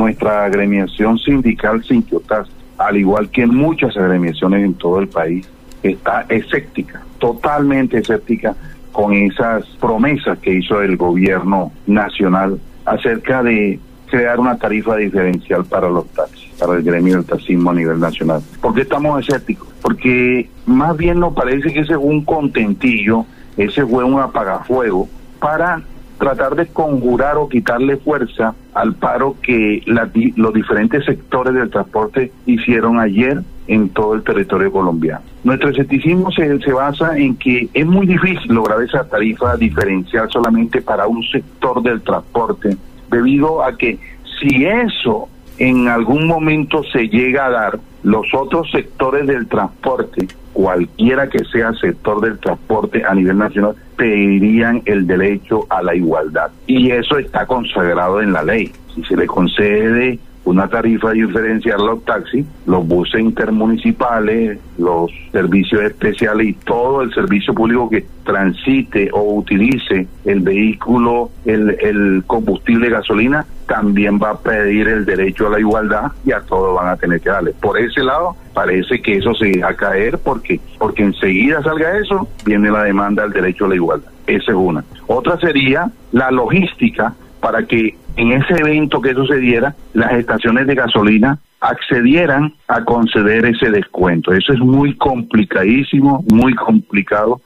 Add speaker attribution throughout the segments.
Speaker 1: nuestra agremiación sindical Sinquiotas, al igual que muchas agremiaciones en todo el país, está escéptica, totalmente escéptica con esas promesas que hizo el gobierno nacional acerca de crear una tarifa diferencial para los taxis, para el gremio del taxismo a nivel nacional. ¿Por qué estamos escépticos? Porque más bien nos parece que ese es un contentillo, ese fue un apagafuego para tratar de conjurar o quitarle fuerza al paro que los diferentes sectores del transporte hicieron ayer en todo el territorio colombiano. Nuestro escepticismo se, se basa en que es muy difícil lograr esa tarifa diferencial solamente para un sector del transporte, debido a que si eso en algún momento se llega a dar, los otros sectores del transporte, cualquiera que sea sector del transporte a nivel nacional, pedirían el derecho a la igualdad. Y eso está consagrado en la ley. Si se le concede una tarifa diferencial los taxis, los buses intermunicipales, los servicios especiales y todo el servicio público que transite o utilice el vehículo, el, combustible gasolina, también va a pedir el derecho a la igualdad y a todos van a tener que darle. Por ese lado, parece que eso se va a caer porque, porque enseguida salga eso, viene la demanda del derecho a la igualdad. Esa es una. Otra sería la logística para que en ese evento que sucediera, las estaciones de gasolina accedieran a conceder ese descuento. Eso es muy complicadísimo, muy complicado,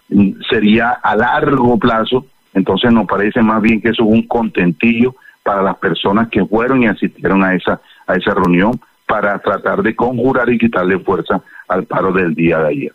Speaker 1: sería a largo plazo, entonces nos parece más bien que eso es un contentillo para las personas que fueron y asistieron a esa, a esa reunión para tratar de conjurar y quitarle fuerza al paro del día de ayer.